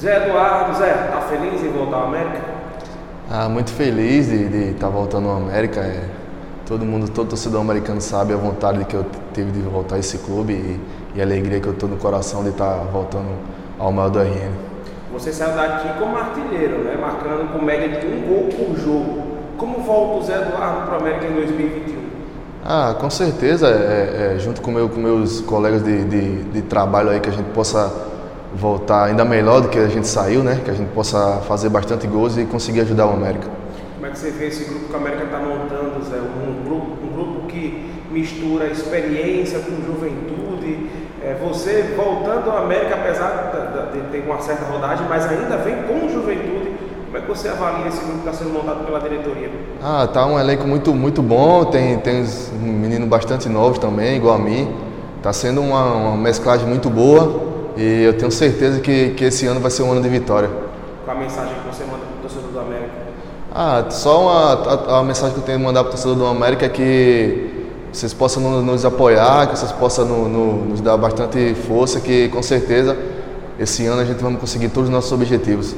Zé Eduardo, Zé, tá feliz em voltar ao América? Ah, muito feliz de estar tá voltando ao América. É, todo mundo, todo torcedor americano sabe a vontade que eu tive de voltar a esse clube e, e a alegria que eu estou no coração de estar tá voltando ao maior do RN. Você saiu daqui como artilheiro, né? marcando com média de um gol por jogo. Como volta o Zé Eduardo para o América em 2021? Ah, com certeza, é, é, junto com, meu, com meus colegas de, de, de, trabalho aí, que a gente possa voltar ainda melhor do que a gente saiu, né? Que a gente possa fazer bastante gols e conseguir ajudar o América. Como é que você vê esse grupo que o América está montando, Zé? Um grupo, um grupo que mistura experiência com juventude. É, você voltando ao América, apesar de, de ter uma certa rodagem, mas ainda vem com juventude como é que você avalia esse grupo que está sendo montado pela diretoria? Ah, tá um elenco muito, muito bom, tem, tem uns meninos bastante novos também, igual a mim. Está sendo uma, uma mesclagem muito boa e eu tenho certeza que, que esse ano vai ser um ano de vitória. Qual a mensagem que você manda para o torcedor do América? Ah, só uma, a, a mensagem que eu tenho que mandar para o torcedor do América é que vocês possam nos, nos apoiar, que vocês possam no, no, nos dar bastante força, que com certeza esse ano a gente vai conseguir todos os nossos objetivos.